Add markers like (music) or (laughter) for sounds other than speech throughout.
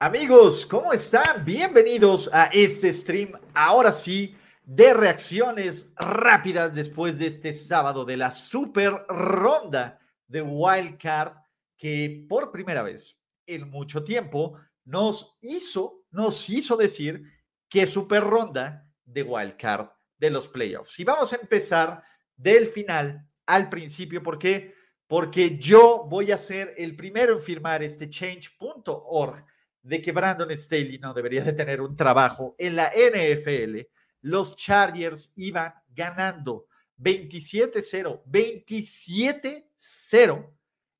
Amigos, ¿cómo están? Bienvenidos a este stream, ahora sí, de reacciones rápidas después de este sábado de la super ronda de Wildcard que por primera vez en mucho tiempo nos hizo, nos hizo decir que super ronda de Wildcard de los playoffs. Y vamos a empezar del final al principio, ¿por qué? Porque yo voy a ser el primero en firmar este change.org de que Brandon Staley no debería de tener un trabajo en la NFL, los Chargers iban ganando 27-0, 27-0,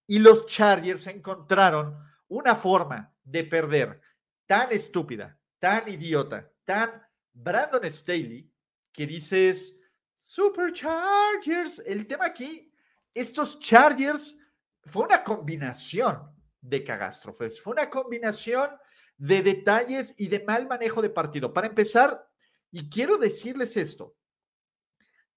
y los Chargers encontraron una forma de perder tan estúpida, tan idiota, tan Brandon Staley, que dices, Super Chargers, el tema aquí, estos Chargers fue una combinación de cagástrofes. Fue una combinación de detalles y de mal manejo de partido. Para empezar, y quiero decirles esto,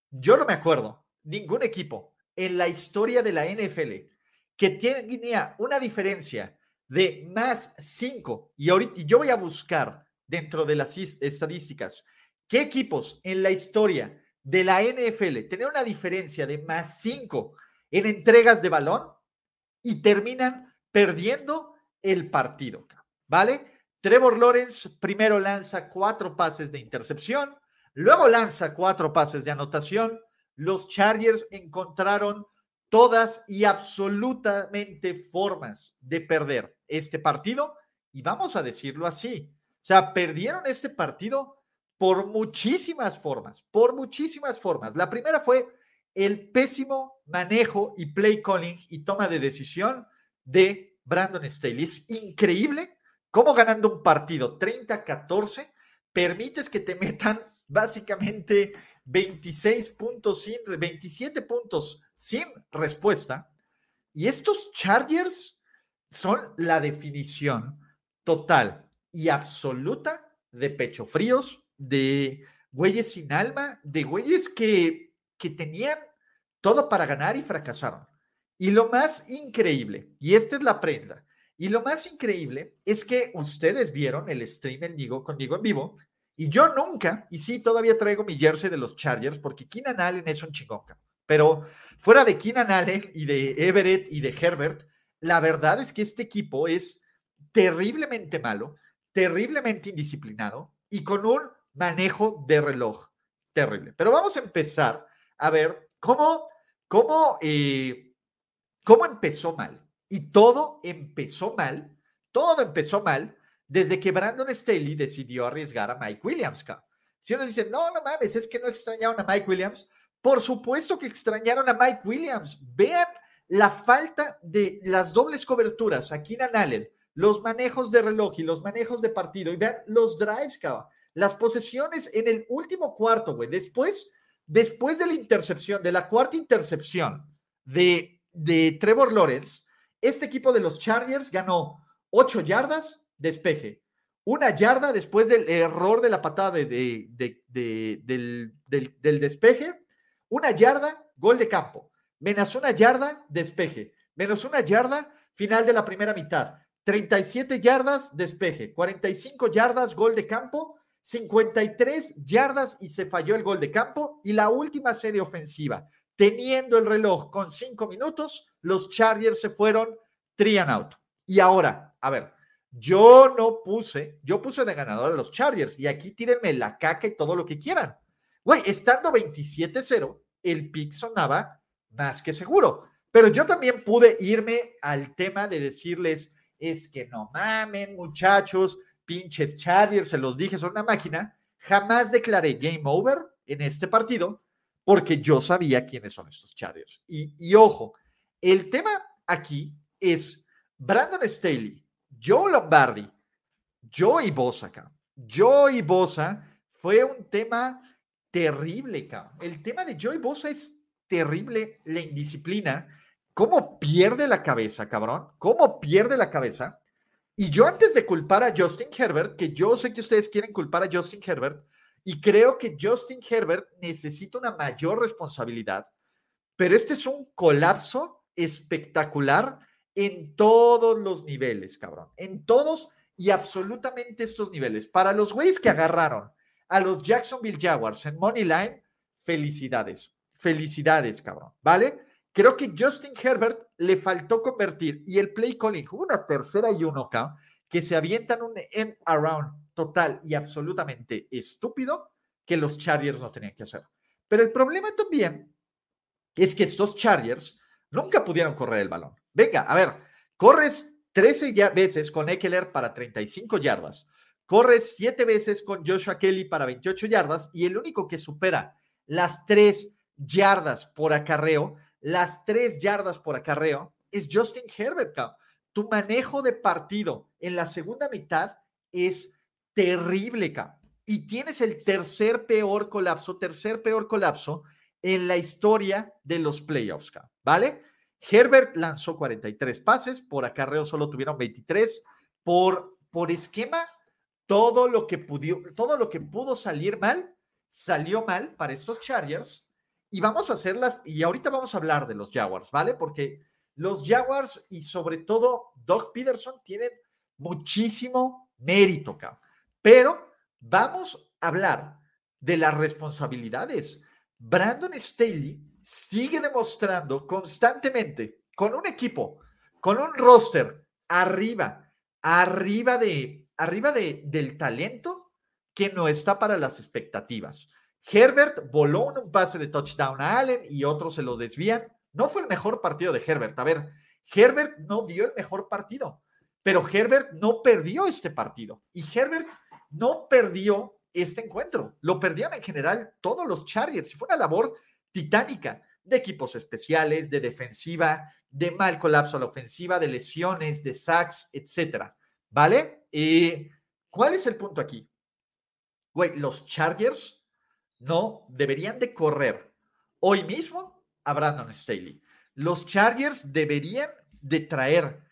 yo no me acuerdo ningún equipo en la historia de la NFL que tenía una diferencia de más 5, y ahorita yo voy a buscar dentro de las estadísticas qué equipos en la historia de la NFL tenían una diferencia de más 5 en entregas de balón y terminan perdiendo el partido, ¿vale? Trevor Lawrence primero lanza cuatro pases de intercepción, luego lanza cuatro pases de anotación. Los Chargers encontraron todas y absolutamente formas de perder este partido y vamos a decirlo así. O sea, perdieron este partido por muchísimas formas, por muchísimas formas. La primera fue el pésimo manejo y play calling y toma de decisión de Brandon Staley. Es increíble cómo ganando un partido 30-14 permites que te metan (laughs) básicamente 26 puntos sin, 27 puntos sin respuesta. Y estos Chargers son la definición total y absoluta de pecho fríos, de güeyes sin alma, de güeyes que, que tenían todo para ganar y fracasaron. Y lo más increíble, y esta es la prensa, y lo más increíble es que ustedes vieron el stream vivo, conmigo en vivo, y yo nunca, y sí, todavía traigo mi jersey de los Chargers, porque Keenan Allen es un chingón, pero fuera de Keenan Allen y de Everett y de Herbert, la verdad es que este equipo es terriblemente malo, terriblemente indisciplinado y con un manejo de reloj terrible. Pero vamos a empezar a ver cómo, cómo eh, ¿Cómo empezó mal? Y todo empezó mal, todo empezó mal desde que Brandon Staley decidió arriesgar a Mike Williams. Si uno dice, no, no mames, es que no extrañaron a Mike Williams, por supuesto que extrañaron a Mike Williams. Vean la falta de las dobles coberturas aquí en Allen, los manejos de reloj y los manejos de partido, y vean los drives, cabrón. Las posesiones en el último cuarto, güey. Después, después de la intercepción, de la cuarta intercepción de de Trevor Lawrence, este equipo de los Chargers ganó 8 yardas, despeje. Una yarda después del error de la patada de, del, despeje. Una yarda, gol de campo. Menos una yarda, despeje. Menos una yarda, final de la primera mitad. 37 yardas, despeje. 45 yardas, gol de campo. 53 yardas y se falló el gol de campo. Y la última serie ofensiva, teniendo el reloj con cinco minutos, los Chargers se fueron three and out. Y ahora, a ver, yo no puse, yo puse de ganador a los Chargers y aquí tírenme la caca y todo lo que quieran. Güey, estando 27-0, el pick sonaba más que seguro. Pero yo también pude irme al tema de decirles, es que no mamen, muchachos, pinches Chargers, se los dije, son una máquina. Jamás declaré game over en este partido porque yo sabía quiénes son estos Chargers. Y, ojo, el tema aquí es Brandon Staley, Joe Lombardi, Joey Bosa, acá. Joey Bosa fue un tema terrible, cabrón. El tema de Joey Bosa es terrible, la indisciplina. ¿Cómo pierde la cabeza, cabrón? ¿Cómo pierde la cabeza? Y yo antes de culpar a Justin Herbert, que yo sé que ustedes quieren culpar a Justin Herbert, y creo que Justin Herbert necesita una mayor responsabilidad, pero este es un colapso espectacular en todos los niveles, cabrón, en todos y absolutamente estos niveles. Para los güeyes que agarraron a los Jacksonville Jaguars en Money Line, felicidades, felicidades, cabrón, ¿vale? Creo que Justin Herbert le faltó convertir y el play calling, una tercera y uno, cabrón, que se avientan un end around total y absolutamente estúpido que los Chargers no tenían que hacer. Pero el problema también es que estos Chargers nunca pudieron correr el balón. Venga, a ver, corres 13 veces con Eckler para 35 yardas, corres 7 veces con Joshua Kelly para 28 yardas y el único que supera las 3 yardas por acarreo, las 3 yardas por acarreo es Justin Herbert. Tu manejo de partido en la segunda mitad es terrible, Y tienes el tercer peor colapso, tercer peor colapso en la historia de los playoffs, ¿vale? Herbert lanzó 43 pases, por acarreo solo tuvieron 23, por, por esquema, todo lo, que pudo, todo lo que pudo salir mal, salió mal para estos Chargers. Y vamos a hacerlas, y ahorita vamos a hablar de los Jaguars, ¿vale? Porque los Jaguars y sobre todo Doug Peterson tienen muchísimo mérito, cabrón. Pero vamos a hablar de las responsabilidades. Brandon Staley sigue demostrando constantemente con un equipo, con un roster arriba, arriba de, arriba de, del talento que no está para las expectativas. Herbert voló un pase de touchdown a Allen y otros se lo desvían. No fue el mejor partido de Herbert. A ver, Herbert no dio el mejor partido, pero Herbert no perdió este partido. Y Herbert no perdió este encuentro, lo perdieron en general todos los Chargers. Fue una labor titánica de equipos especiales, de defensiva, de mal colapso a la ofensiva, de lesiones, de sacks, etcétera. ¿Vale? ¿Cuál es el punto aquí? Güey, los Chargers no deberían de correr hoy mismo a Brandon Staley. Los Chargers deberían de traer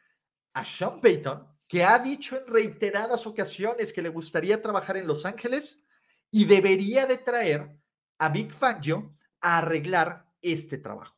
a Sean Payton que ha dicho en reiteradas ocasiones que le gustaría trabajar en Los Ángeles y debería de traer a Big Fangio a arreglar este trabajo,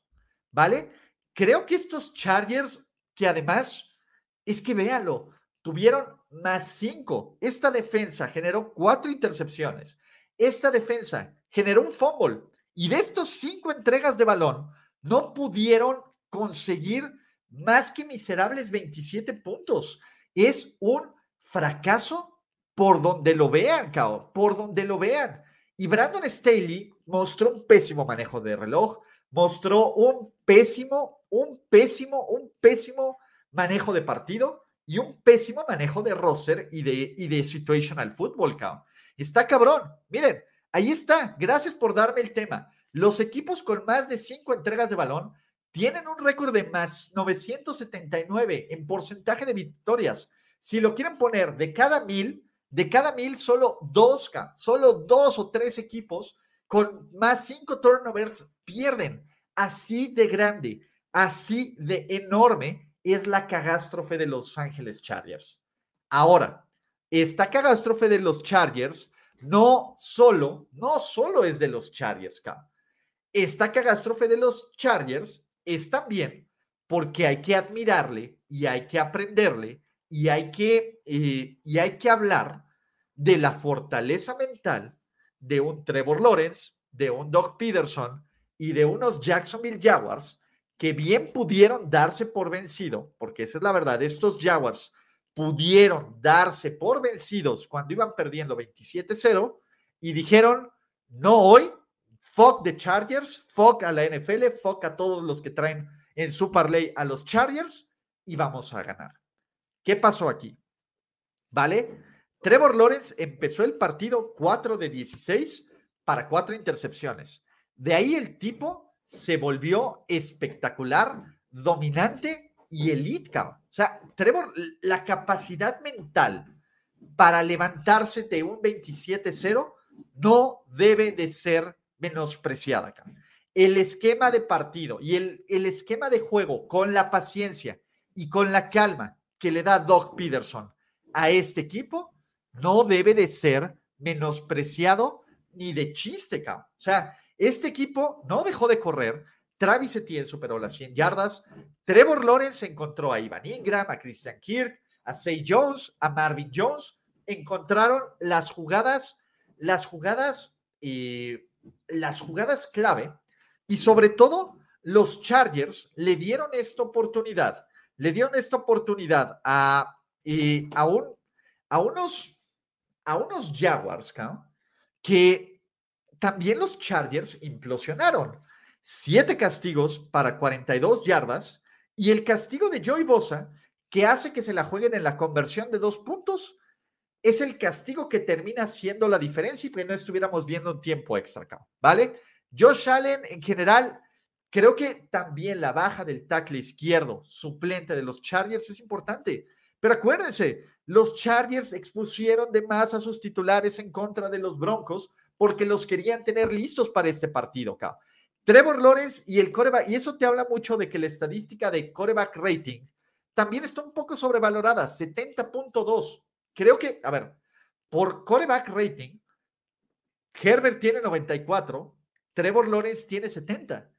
¿vale? Creo que estos Chargers, que además, es que véalo, tuvieron más cinco. Esta defensa generó cuatro intercepciones. Esta defensa generó un fumble. Y de estos cinco entregas de balón, no pudieron conseguir más que miserables 27 puntos es un fracaso por donde lo vean, cao, por donde lo vean. Y Brandon Staley mostró un pésimo manejo de reloj, mostró un pésimo, un pésimo, un pésimo manejo de partido y un pésimo manejo de roster y de, y de situational football, cao. Está cabrón. Miren, ahí está. Gracias por darme el tema. Los equipos con más de cinco entregas de balón tienen un récord de más 979 en porcentaje de victorias. Si lo quieren poner de cada mil, de cada mil, solo dos, solo dos o tres equipos con más cinco turnovers pierden. Así de grande, así de enorme es la catástrofe de Los Ángeles Chargers. Ahora, esta catástrofe de los Chargers no solo, no solo es de los Chargers, Esta catástrofe de los Chargers es también porque hay que admirarle y hay que aprenderle y hay que, eh, y hay que hablar de la fortaleza mental de un Trevor Lawrence, de un Doug Peterson y de unos Jacksonville Jaguars que bien pudieron darse por vencido, porque esa es la verdad, estos Jaguars pudieron darse por vencidos cuando iban perdiendo 27-0 y dijeron, no hoy, Fuck the Chargers, fuck a la NFL, fuck a todos los que traen en su parlay a los Chargers y vamos a ganar. ¿Qué pasó aquí? ¿Vale? Trevor Lawrence empezó el partido 4 de 16 para 4 intercepciones. De ahí el tipo se volvió espectacular, dominante y elite, O sea, Trevor, la capacidad mental para levantarse de un 27-0 no debe de ser menospreciada, El esquema de partido y el, el esquema de juego con la paciencia y con la calma que le da Doug Peterson a este equipo no debe de ser menospreciado ni de chiste, cabrón. O sea, este equipo no dejó de correr. Travis Etienne superó las 100 yardas. Trevor Lawrence encontró a Ivan Ingram, a Christian Kirk, a Say Jones, a Marvin Jones. Encontraron las jugadas, las jugadas, eh, las jugadas clave y sobre todo los Chargers le dieron esta oportunidad, le dieron esta oportunidad a, eh, a, a unos a unos Jaguars que también los Chargers implosionaron. Siete castigos para 42 yardas y el castigo de Joey Bosa, que hace que se la jueguen en la conversión de dos puntos, es el castigo que termina siendo la diferencia y que no estuviéramos viendo un tiempo extra, ¿vale? Josh Allen, en general, creo que también la baja del tackle izquierdo, suplente de los Chargers, es importante. Pero acuérdense, los Chargers expusieron de más a sus titulares en contra de los Broncos porque los querían tener listos para este partido. Acá. Trevor Lawrence y el coreback, y eso te habla mucho de que la estadística de coreback rating también está un poco sobrevalorada, 70.2. Creo que, a ver, por coreback rating, Herbert tiene 94, Trevor Lawrence tiene 70.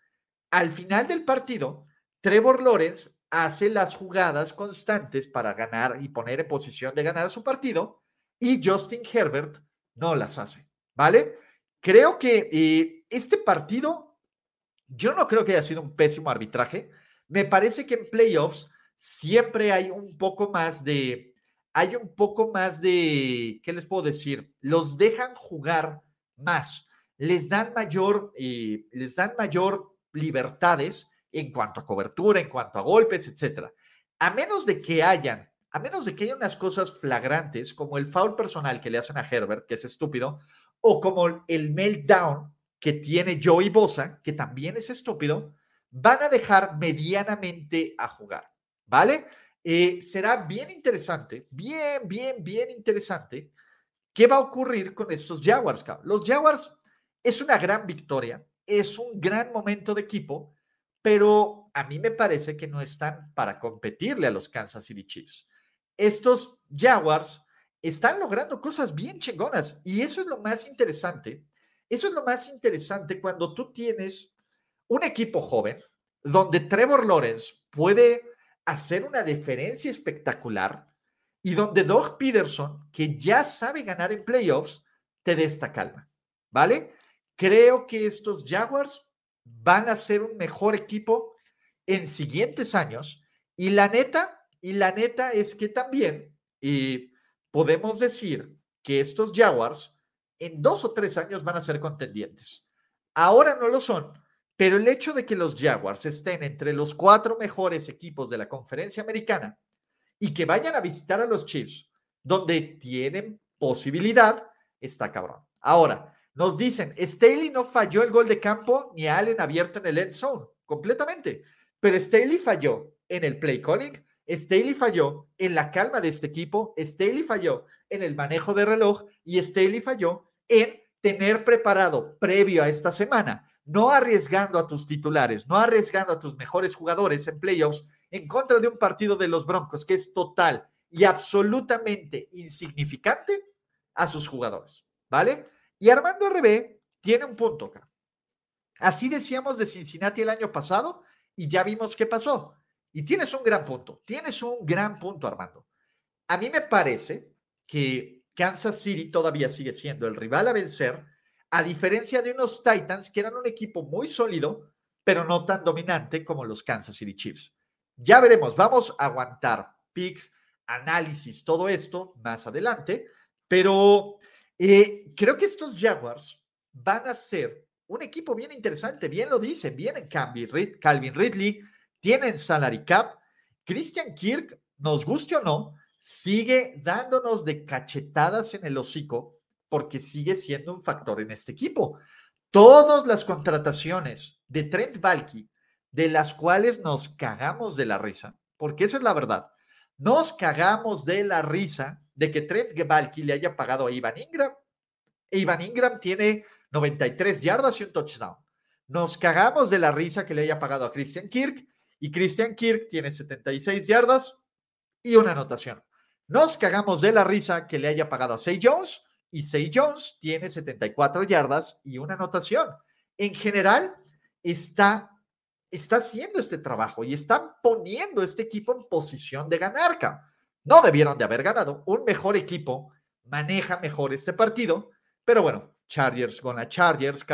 Al final del partido, Trevor Lawrence hace las jugadas constantes para ganar y poner en posición de ganar su partido y Justin Herbert no las hace, ¿vale? Creo que eh, este partido, yo no creo que haya sido un pésimo arbitraje. Me parece que en playoffs siempre hay un poco más de, hay un poco más de, ¿qué les puedo decir? Los dejan jugar más, les dan mayor, eh, les dan mayor libertades en cuanto a cobertura, en cuanto a golpes, etcétera. A menos de que hayan, a menos de que haya unas cosas flagrantes como el foul personal que le hacen a Herbert, que es estúpido, o como el meltdown que tiene Joey Bosa, que también es estúpido, van a dejar medianamente a jugar, ¿vale? Eh, será bien interesante, bien, bien, bien interesante qué va a ocurrir con estos Jaguars. Los Jaguars es una gran victoria, es un gran momento de equipo, pero a mí me parece que no están para competirle a los Kansas City Chiefs. Estos Jaguars están logrando cosas bien chingonas y eso es lo más interesante. Eso es lo más interesante cuando tú tienes un equipo joven donde Trevor Lawrence puede hacer una diferencia espectacular y donde Doug Peterson, que ya sabe ganar en playoffs, te dé esta calma. ¿Vale? Creo que estos Jaguars van a ser un mejor equipo en siguientes años. Y la neta, y la neta es que también y podemos decir que estos Jaguars en dos o tres años van a ser contendientes. Ahora no lo son, pero el hecho de que los Jaguars estén entre los cuatro mejores equipos de la conferencia americana y que vayan a visitar a los Chiefs, donde tienen posibilidad, está cabrón. Ahora, nos dicen, Staley no falló el gol de campo ni Allen abierto en el end zone, completamente. Pero Staley falló en el play calling, Staley falló en la calma de este equipo, Staley falló en el manejo de reloj y Staley falló en tener preparado previo a esta semana, no arriesgando a tus titulares, no arriesgando a tus mejores jugadores en playoffs en contra de un partido de los Broncos que es total y absolutamente insignificante a sus jugadores, ¿vale? Y Armando RB tiene un punto acá. Así decíamos de Cincinnati el año pasado y ya vimos qué pasó. Y tienes un gran punto, tienes un gran punto, Armando. A mí me parece que Kansas City todavía sigue siendo el rival a vencer, a diferencia de unos Titans que eran un equipo muy sólido, pero no tan dominante como los Kansas City Chiefs. Ya veremos, vamos a aguantar picks, análisis, todo esto más adelante, pero eh, creo que estos Jaguars van a ser un equipo bien interesante, bien lo dicen, vienen Calvin Ridley, tienen salary cap. Christian Kirk, nos guste o no, sigue dándonos de cachetadas en el hocico porque sigue siendo un factor en este equipo. Todas las contrataciones de Trent Valky, de las cuales nos cagamos de la risa, porque esa es la verdad. Nos cagamos de la risa de que Trent Gebalki le haya pagado a Ivan Ingram. Ivan Ingram tiene 93 yardas y un touchdown. Nos cagamos de la risa que le haya pagado a Christian Kirk y Christian Kirk tiene 76 yardas y una anotación. Nos cagamos de la risa que le haya pagado a Say Jones Say Jones tiene 74 yardas y una anotación. En general, está, está haciendo este trabajo y están poniendo este equipo en posición de ganar. No debieron de haber ganado. Un mejor equipo maneja mejor este partido, pero bueno, Chargers con la Chargers,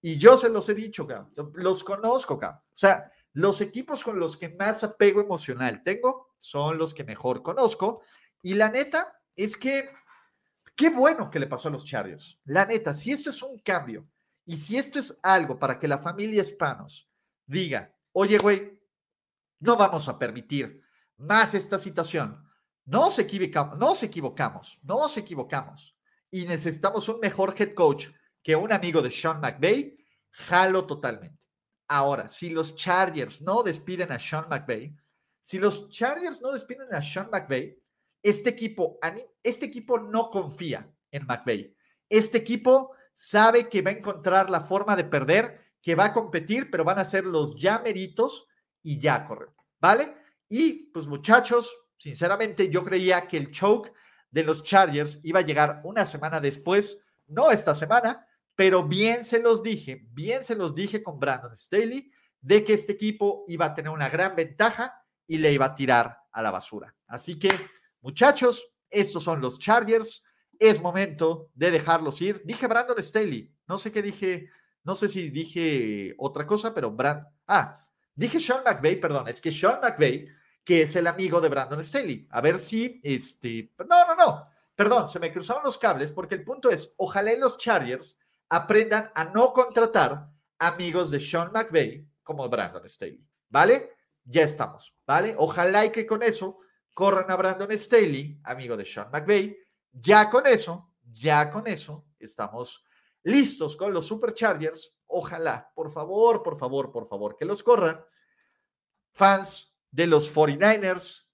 y yo se los he dicho, los conozco, o sea, los equipos con los que más apego emocional tengo son los que mejor conozco, y la neta es que qué bueno que le pasó a los Chargers. La neta, si esto es un cambio y si esto es algo para que la familia Hispanos diga, oye, güey, no vamos a permitir más esta situación. No nos equivocamos, nos equivocamos, nos equivocamos y necesitamos un mejor head coach que un amigo de Sean McVay, jalo totalmente. Ahora, si los Chargers no despiden a Sean McVay, si los Chargers no despiden a Sean McVay, este equipo, este equipo no confía en McVay. Este equipo sabe que va a encontrar la forma de perder, que va a competir, pero van a ser los ya meritos y ya correr, ¿vale? Y pues muchachos, sinceramente yo creía que el choke de los Chargers iba a llegar una semana después, no esta semana, pero bien se los dije, bien se los dije con Brandon Staley, de que este equipo iba a tener una gran ventaja y le iba a tirar a la basura. Así que, muchachos, estos son los Chargers. Es momento de dejarlos ir. Dije Brandon Staley, no sé qué dije, no sé si dije otra cosa, pero Brand. Ah, dije Sean McVay, perdón, es que Sean McVay, que es el amigo de Brandon Staley. A ver si, este, no, no, no, perdón, se me cruzaron los cables porque el punto es, ojalá los Chargers aprendan a no contratar amigos de Sean McVay como Brandon Staley, ¿vale? Ya estamos, ¿vale? Ojalá y que con eso corran a Brandon Staley, amigo de Sean McVay. Ya con eso, ya con eso, estamos listos con los Superchargers. Ojalá, por favor, por favor, por favor, que los corran. Fans de los 49ers,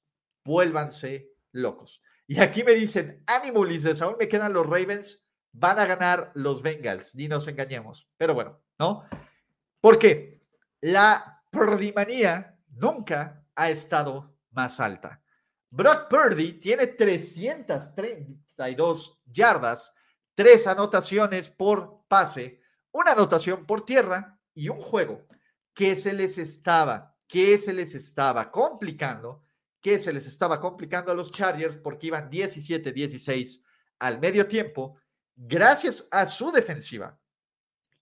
vuélvanse locos. Y aquí me dicen, ánimo aún me quedan los Ravens van a ganar los Bengals, ni nos engañemos. Pero bueno, ¿no? Porque la perdimanía nunca ha estado más alta. Brock Purdy tiene 332 yardas, tres anotaciones por pase, una anotación por tierra y un juego. Que se les estaba, que se les estaba complicando, que se les estaba complicando a los Chargers porque iban 17-16 al medio tiempo gracias a su defensiva.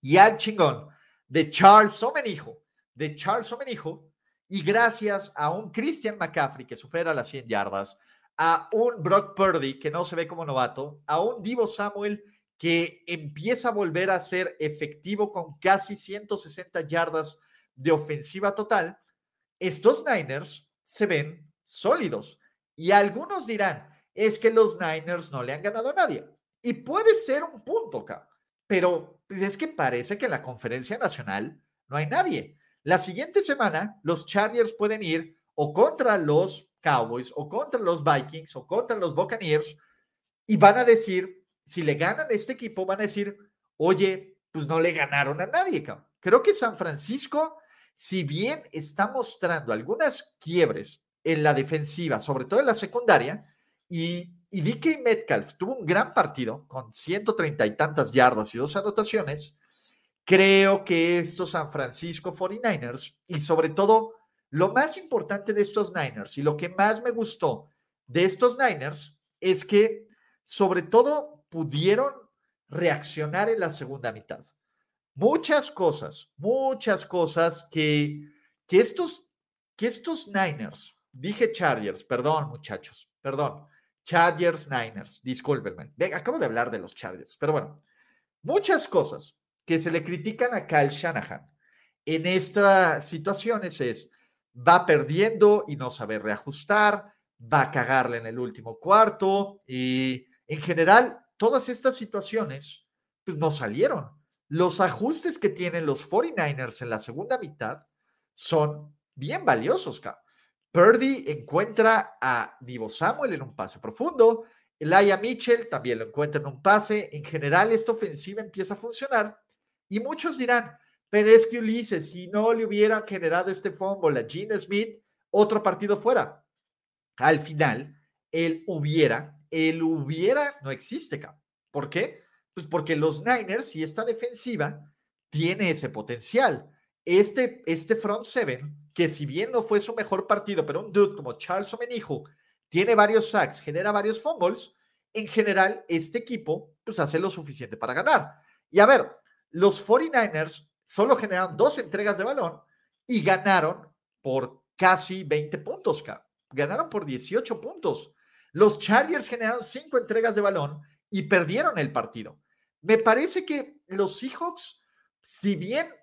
Y al chingón de Charles Omenijo, de Charles Omenijo, y gracias a un Christian McCaffrey que supera las 100 yardas, a un Brock Purdy que no se ve como novato, a un Divo Samuel que empieza a volver a ser efectivo con casi 160 yardas de ofensiva total, estos Niners se ven sólidos. Y algunos dirán, es que los Niners no le han ganado a nadie. Y puede ser un punto, acá, pero es que parece que en la conferencia nacional no hay nadie. La siguiente semana, los Chargers pueden ir o contra los Cowboys, o contra los Vikings, o contra los Buccaneers, y van a decir, si le ganan este equipo, van a decir, oye, pues no le ganaron a nadie. Creo que San Francisco, si bien está mostrando algunas quiebres en la defensiva, sobre todo en la secundaria, y y DK Metcalf tuvo un gran partido con 130 y tantas yardas y dos anotaciones. Creo que estos San Francisco 49ers y sobre todo lo más importante de estos Niners y lo que más me gustó de estos Niners es que sobre todo pudieron reaccionar en la segunda mitad. Muchas cosas, muchas cosas que, que estos, que estos Niners, dije Chargers, perdón muchachos, perdón, Chargers Niners, discúlpenme. Acabo de hablar de los Chargers, pero bueno, muchas cosas que se le critican a Kyle Shanahan en estas situaciones es, va perdiendo y no sabe reajustar, va a cagarle en el último cuarto y en general todas estas situaciones pues no salieron. Los ajustes que tienen los 49ers en la segunda mitad son bien valiosos, Purdy encuentra a Divo Samuel en un pase profundo. Laia Mitchell también lo encuentra en un pase. En general, esta ofensiva empieza a funcionar. Y muchos dirán, pero es que Ulises, si no le hubieran generado este fumble a Gene Smith, otro partido fuera. Al final, el hubiera, el hubiera no existe, ¿Por qué? Pues porque los Niners y esta defensiva tiene ese potencial. Este, este front seven, que si bien no fue su mejor partido, pero un dude como Charles Omenijo tiene varios sacks, genera varios fumbles, en general este equipo pues hace lo suficiente para ganar. Y a ver, los 49ers solo generaron dos entregas de balón y ganaron por casi 20 puntos. Ganaron por 18 puntos. Los Chargers generaron cinco entregas de balón y perdieron el partido. Me parece que los Seahawks, si bien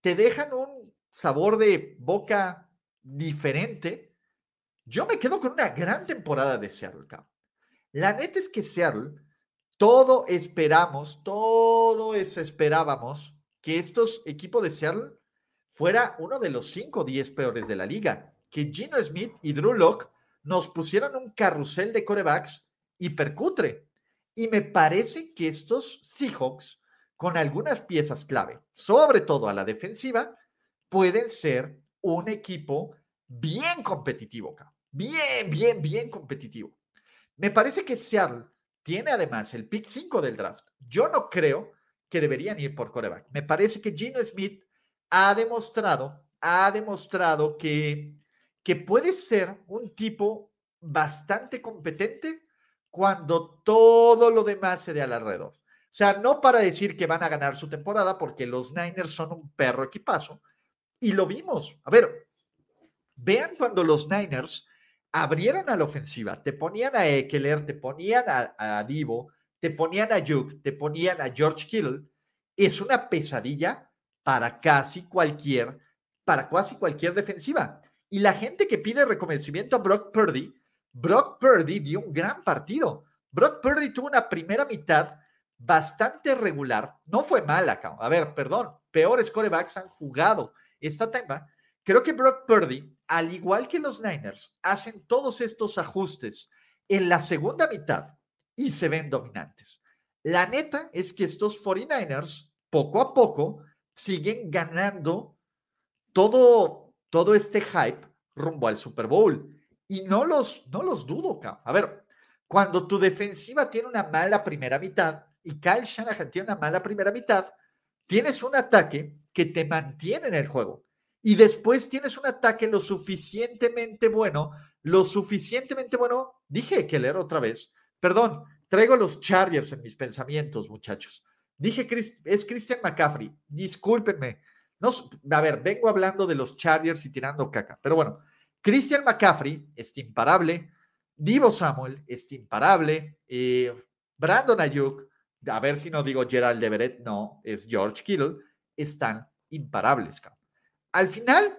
te dejan un sabor de boca diferente, yo me quedo con una gran temporada de Seattle. La neta es que Seattle, todo esperamos, todo es esperábamos que estos equipos de Seattle fuera uno de los 5 o 10 peores de la liga, que Gino Smith y Drew Locke nos pusieron un carrusel de corebacks hipercutre. Y me parece que estos Seahawks, con algunas piezas clave, sobre todo a la defensiva, pueden ser un equipo bien competitivo, bien, bien, bien competitivo. Me parece que Seattle tiene además el pick 5 del draft. Yo no creo que deberían ir por coreback. Me parece que Gino Smith ha demostrado, ha demostrado que, que puede ser un tipo bastante competente cuando todo lo demás se dé al alrededor. O sea, no para decir que van a ganar su temporada, porque los Niners son un perro equipazo, y lo vimos. A ver, vean cuando los Niners abrieron a la ofensiva, te ponían a Eckler, te ponían a, a Divo, te ponían a Duke, te ponían a George Kittle, es una pesadilla para casi cualquier, para casi cualquier defensiva. Y la gente que pide reconocimiento a Brock Purdy, Brock Purdy dio un gran partido. Brock Purdy tuvo una primera mitad bastante regular. No fue mala, a ver, perdón, peores corebacks han jugado esta tema. Creo que Brock Purdy, al igual que los Niners, hacen todos estos ajustes en la segunda mitad y se ven dominantes. La neta es que estos 49ers, poco a poco, siguen ganando todo, todo este hype rumbo al Super Bowl. Y no los, no los dudo, A ver, cuando tu defensiva tiene una mala primera mitad y Kyle Shanahan tiene una mala primera mitad, tienes un ataque que te mantiene en el juego. Y después tienes un ataque lo suficientemente bueno, lo suficientemente bueno, dije que leer otra vez, perdón, traigo los Chargers en mis pensamientos, muchachos. Dije, es Christian McCaffrey, discúlpenme. No, a ver, vengo hablando de los Chargers y tirando caca, pero bueno, Christian McCaffrey es imparable, Divo Samuel es imparable, eh, Brandon Ayuk, a ver si no digo Gerald Everett, no, es George Kittle, están imparables. Al final,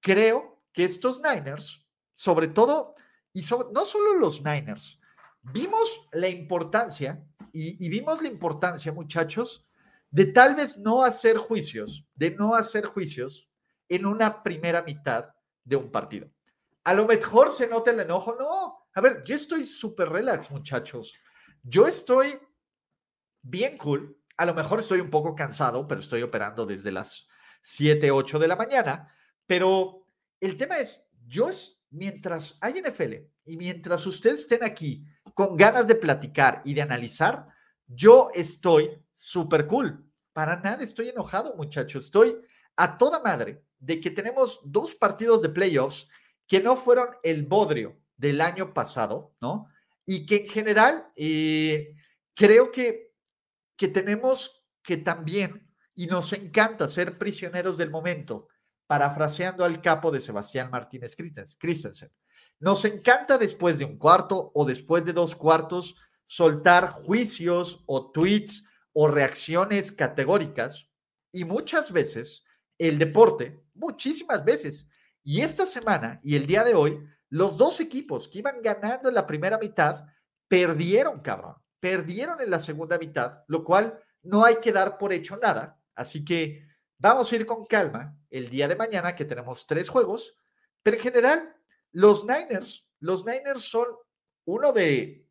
creo que estos Niners, sobre todo, y no solo los Niners, vimos la importancia, y, vimos la importancia, muchachos, de tal vez no hacer juicios, de no hacer juicios en una primera mitad de un partido. A lo mejor se nota el enojo, no. A ver, yo estoy súper relax, muchachos. Yo estoy bien cool. A lo mejor estoy un poco cansado, pero estoy operando desde las 7, 8 de la mañana. Pero el tema es, yo mientras hay NFL y mientras ustedes estén aquí con ganas de platicar y de analizar, yo estoy súper cool. Para nada estoy enojado, muchachos. Estoy a toda madre de que tenemos dos partidos de playoffs que no fueron el bodrio del año pasado, ¿no? Y que en general eh, creo que, que tenemos que también, y nos encanta ser prisioneros del momento, parafraseando al capo de Sebastián Martínez Christensen. Nos encanta después de un cuarto o después de dos cuartos soltar juicios o tweets o reacciones categóricas y muchas veces el deporte, muchísimas veces, y esta semana y el día de hoy, los dos equipos que iban ganando en la primera mitad perdieron, cabrón, perdieron en la segunda mitad, lo cual no hay que dar por hecho nada. Así que vamos a ir con calma el día de mañana que tenemos tres juegos, pero en general los Niners, los Niners son uno de,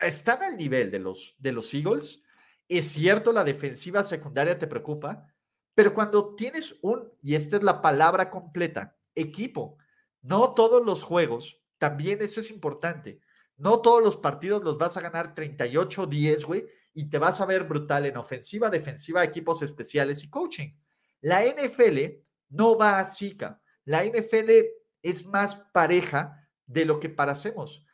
están al nivel de los, de los Eagles. Es cierto, la defensiva secundaria te preocupa, pero cuando tienes un, y esta es la palabra completa, equipo, no todos los juegos, también eso es importante. No todos los partidos los vas a ganar 38-10, güey, y te vas a ver brutal en ofensiva, defensiva, equipos especiales y coaching. La NFL no va así, La NFL es más pareja de lo que parecemos.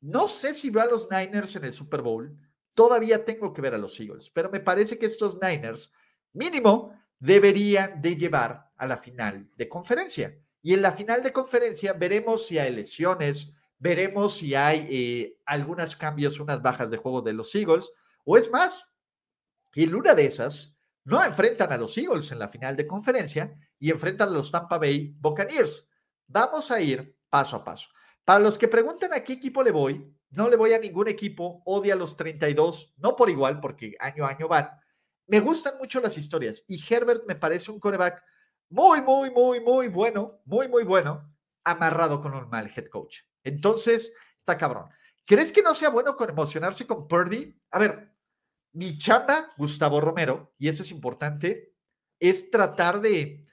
No sé si veo a los Niners en el Super Bowl. Todavía tengo que ver a los Eagles, pero me parece que estos Niners, mínimo, deberían de llevar a la final de conferencia. Y en la final de conferencia veremos si hay lesiones, veremos si hay eh, algunos cambios, unas bajas de juego de los Eagles, o es más, en una de esas, no enfrentan a los Eagles en la final de conferencia y enfrentan a los Tampa Bay Buccaneers. Vamos a ir paso a paso. Para los que preguntan a qué equipo le voy, no le voy a ningún equipo, odia a los 32, no por igual, porque año a año van. Me gustan mucho las historias y Herbert me parece un coreback muy, muy, muy, muy bueno, muy, muy bueno, amarrado con un mal head coach. Entonces, está cabrón. ¿Crees que no sea bueno con emocionarse con Purdy? A ver, mi chamba, Gustavo Romero, y eso es importante, es tratar de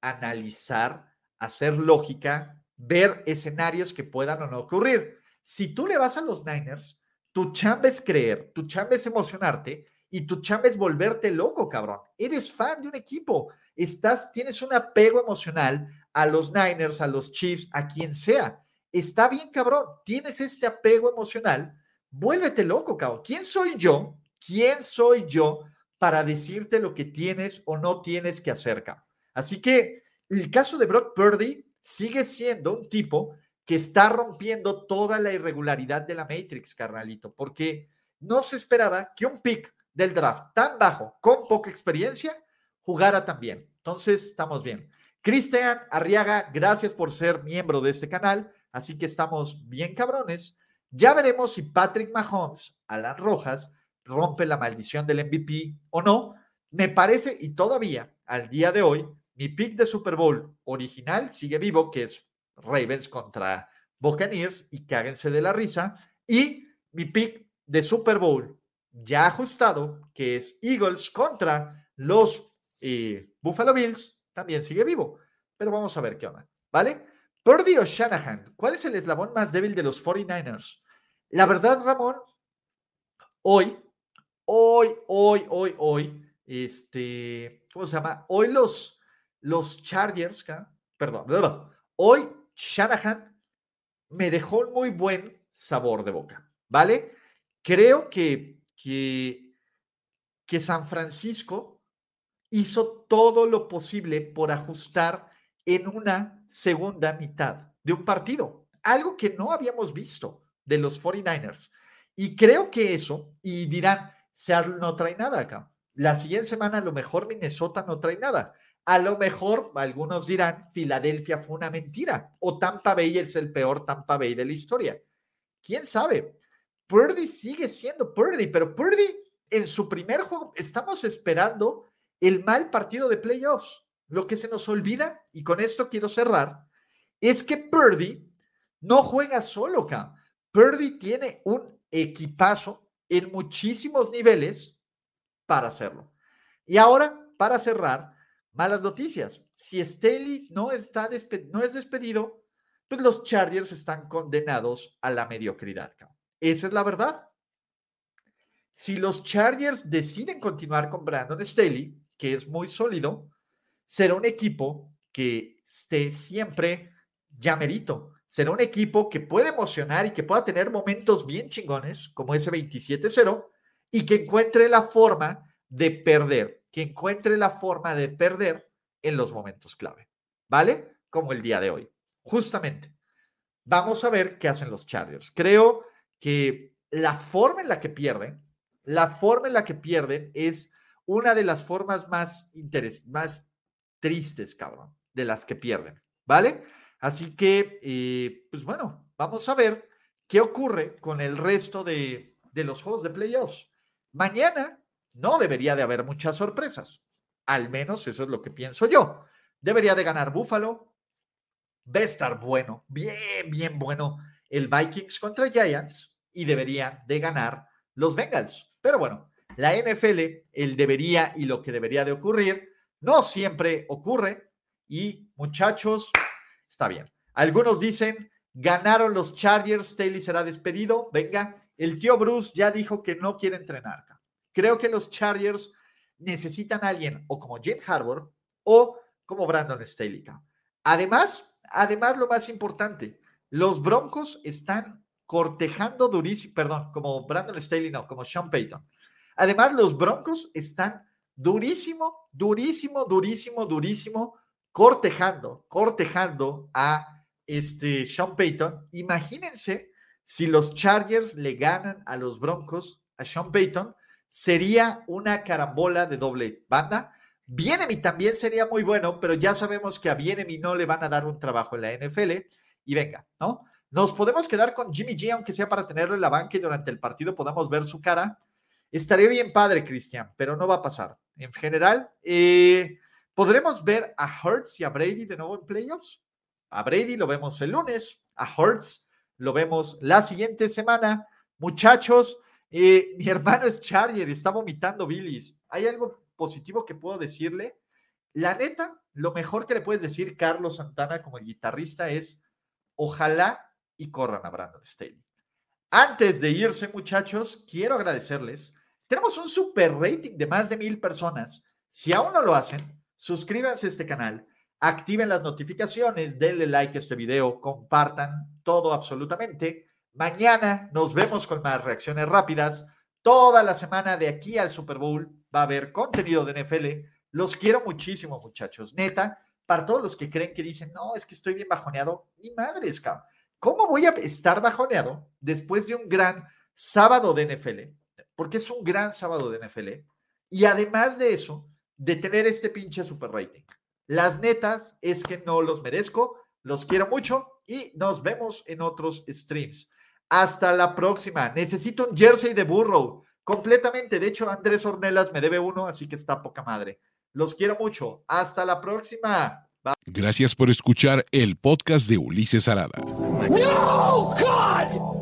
analizar, hacer lógica, ver escenarios que puedan o no ocurrir. Si tú le vas a los Niners, tu chamba es creer, tu chamba es emocionarte y tu chamba es volverte loco, cabrón. Eres fan de un equipo, estás, tienes un apego emocional a los Niners, a los Chiefs, a quien sea. Está bien, cabrón, tienes este apego emocional, vuélvete loco, cabrón. ¿Quién soy yo ¿Quién soy yo para decirte lo que tienes o no tienes que hacer? Así que el caso de Brock Purdy sigue siendo un tipo que está rompiendo toda la irregularidad de la Matrix, carnalito, porque no se esperaba que un pick del draft tan bajo, con poca experiencia, jugara tan bien. Entonces, estamos bien. Cristian Arriaga, gracias por ser miembro de este canal, así que estamos bien cabrones. Ya veremos si Patrick Mahomes, Alan Rojas, rompe la maldición del MVP o no. Me parece, y todavía al día de hoy, mi pick de Super Bowl original sigue vivo, que es Ravens contra Buccaneers, y cáguense de la risa. Y mi pick de Super Bowl ya ajustado, que es Eagles contra los eh, Buffalo Bills, también sigue vivo. Pero vamos a ver qué onda, ¿vale? Purdy o Shanahan, ¿cuál es el eslabón más débil de los 49ers? La verdad, Ramón, hoy hoy, hoy, hoy, hoy, este, ¿cómo se llama? Hoy los, los Chargers, perdón, hoy Shanahan me dejó un muy buen sabor de boca, ¿vale? Creo que, que, que San Francisco hizo todo lo posible por ajustar en una segunda mitad de un partido, algo que no habíamos visto de los 49ers. Y creo que eso, y dirán, Seattle no trae nada acá. La siguiente semana a lo mejor Minnesota no trae nada. A lo mejor algunos dirán Filadelfia fue una mentira o Tampa Bay es el peor Tampa Bay de la historia. ¿Quién sabe? Purdy sigue siendo Purdy, pero Purdy en su primer juego estamos esperando el mal partido de playoffs. Lo que se nos olvida, y con esto quiero cerrar, es que Purdy no juega solo acá. Purdy tiene un equipazo en muchísimos niveles para hacerlo. Y ahora, para cerrar, malas noticias. Si Staley no, está no es despedido, pues los Chargers están condenados a la mediocridad. Esa es la verdad. Si los Chargers deciden continuar con Brandon Staley, que es muy sólido, será un equipo que esté siempre ya merito será un equipo que puede emocionar y que pueda tener momentos bien chingones, como ese 27-0, y que encuentre la forma de perder, que encuentre la forma de perder en los momentos clave, ¿vale? Como el día de hoy. Justamente. Vamos a ver qué hacen los Chargers. Creo que la forma en la que pierden, la forma en la que pierden es una de las formas más, más tristes, cabrón, de las que pierden, ¿vale? Así que, eh, pues bueno, vamos a ver qué ocurre con el resto de, de los juegos de playoffs. Mañana no debería de haber muchas sorpresas. Al menos eso es lo que pienso yo. Debería de ganar Buffalo. va estar bueno, bien, bien bueno el Vikings contra Giants y deberían de ganar los Bengals. Pero bueno, la NFL, el debería y lo que debería de ocurrir, no siempre ocurre y muchachos, está bien. Algunos dicen, ganaron los Chargers, Staley será despedido. Venga, el tío Bruce ya dijo que no quiere entrenar. Creo que los Chargers necesitan a alguien o como Jim Harbour o como Brandon Staley. Además, además lo más importante, los Broncos están cortejando durísimo, perdón, como Brandon Staley, no, como Sean Payton. Además, los Broncos están durísimo, durísimo, durísimo, durísimo, cortejando, cortejando a este Sean Payton. Imagínense si los Chargers le ganan a los Broncos, a Sean Payton, sería una carambola de doble banda. Bienemi también sería muy bueno, pero ya sabemos que a Bienemi no le van a dar un trabajo en la NFL. Y venga, ¿no? Nos podemos quedar con Jimmy G, aunque sea para tenerlo en la banca y durante el partido podamos ver su cara. Estaría bien padre, Cristian, pero no va a pasar. En general, eh, ¿podremos ver a Hurts y a Brady de nuevo en playoffs? A Brady lo vemos el lunes, a Hurts lo vemos la siguiente semana. Muchachos, eh, (laughs) mi hermano es Charger, está vomitando Billy's. ¿Hay algo positivo que puedo decirle? La neta, lo mejor que le puedes decir Carlos Santana como el guitarrista es ojalá y corran a Brandon Staley. Antes de irse, muchachos, quiero agradecerles. Tenemos un super rating de más de mil personas. Si aún no lo hacen, suscríbanse a este canal, activen las notificaciones, denle like a este video, compartan todo absolutamente. Mañana nos vemos con más reacciones rápidas. Toda la semana de aquí al Super Bowl va a haber contenido de NFL. Los quiero muchísimo, muchachos. Neta, para todos los que creen que dicen, no, es que estoy bien bajoneado, ni madres, cabrón. ¿Cómo voy a estar bajoneado después de un gran sábado de NFL? Porque es un gran sábado de NFL. Y además de eso, de tener este pinche super rating. Las netas es que no los merezco, los quiero mucho y nos vemos en otros streams. Hasta la próxima. Necesito un jersey de Burrow. Completamente. De hecho, Andrés Ornelas me debe uno, así que está poca madre. Los quiero mucho. Hasta la próxima. Gracias por escuchar el podcast de Ulises Arada. No, God!